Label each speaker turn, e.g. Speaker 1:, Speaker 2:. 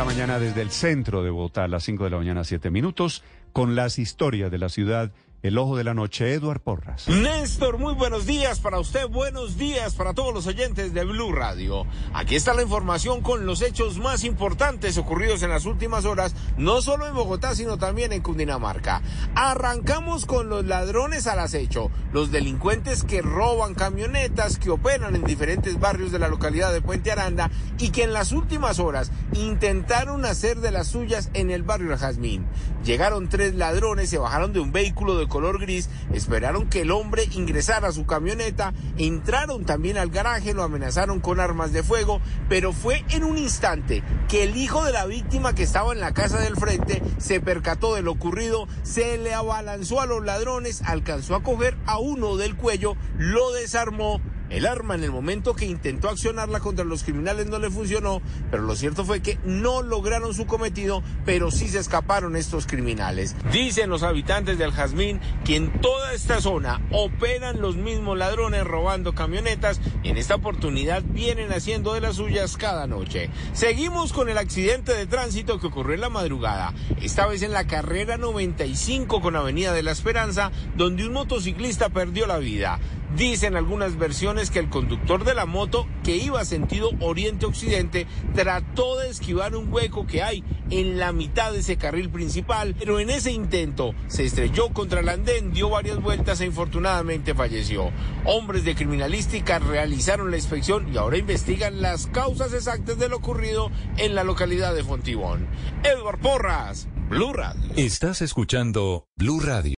Speaker 1: esta mañana desde el centro de Bogotá a las 5 de la mañana, 7 minutos, con las historias de la ciudad el ojo de la noche, Eduard Porras.
Speaker 2: Néstor, muy buenos días para usted, buenos días para todos los oyentes de Blue Radio. Aquí está la información con los hechos más importantes ocurridos en las últimas horas, no solo en Bogotá, sino también en Cundinamarca. Arrancamos con los ladrones al acecho, los delincuentes que roban camionetas, que operan en diferentes barrios de la localidad de Puente Aranda y que en las últimas horas intentaron hacer de las suyas en el barrio Jazmín. Llegaron tres ladrones, se bajaron de un vehículo de color gris, esperaron que el hombre ingresara a su camioneta, entraron también al garaje, lo amenazaron con armas de fuego, pero fue en un instante que el hijo de la víctima que estaba en la casa del frente se percató de lo ocurrido, se le abalanzó a los ladrones, alcanzó a coger a uno del cuello, lo desarmó el arma en el momento que intentó accionarla contra los criminales no le funcionó, pero lo cierto fue que no lograron su cometido, pero sí se escaparon estos criminales. Dicen los habitantes del Jazmín que en toda esta zona operan los mismos ladrones robando camionetas y en esta oportunidad vienen haciendo de las suyas cada noche. Seguimos con el accidente de tránsito que ocurrió en la madrugada, esta vez en la carrera 95 con Avenida de la Esperanza, donde un motociclista perdió la vida. Dicen algunas versiones que el conductor de la moto que iba sentido oriente-occidente trató de esquivar un hueco que hay en la mitad de ese carril principal, pero en ese intento se estrelló contra el andén, dio varias vueltas e infortunadamente falleció. Hombres de criminalística realizaron la inspección y ahora investigan las causas exactas de lo ocurrido en la localidad de Fontibón. Edward Porras, Blue Radio.
Speaker 3: Estás escuchando Blue Radio.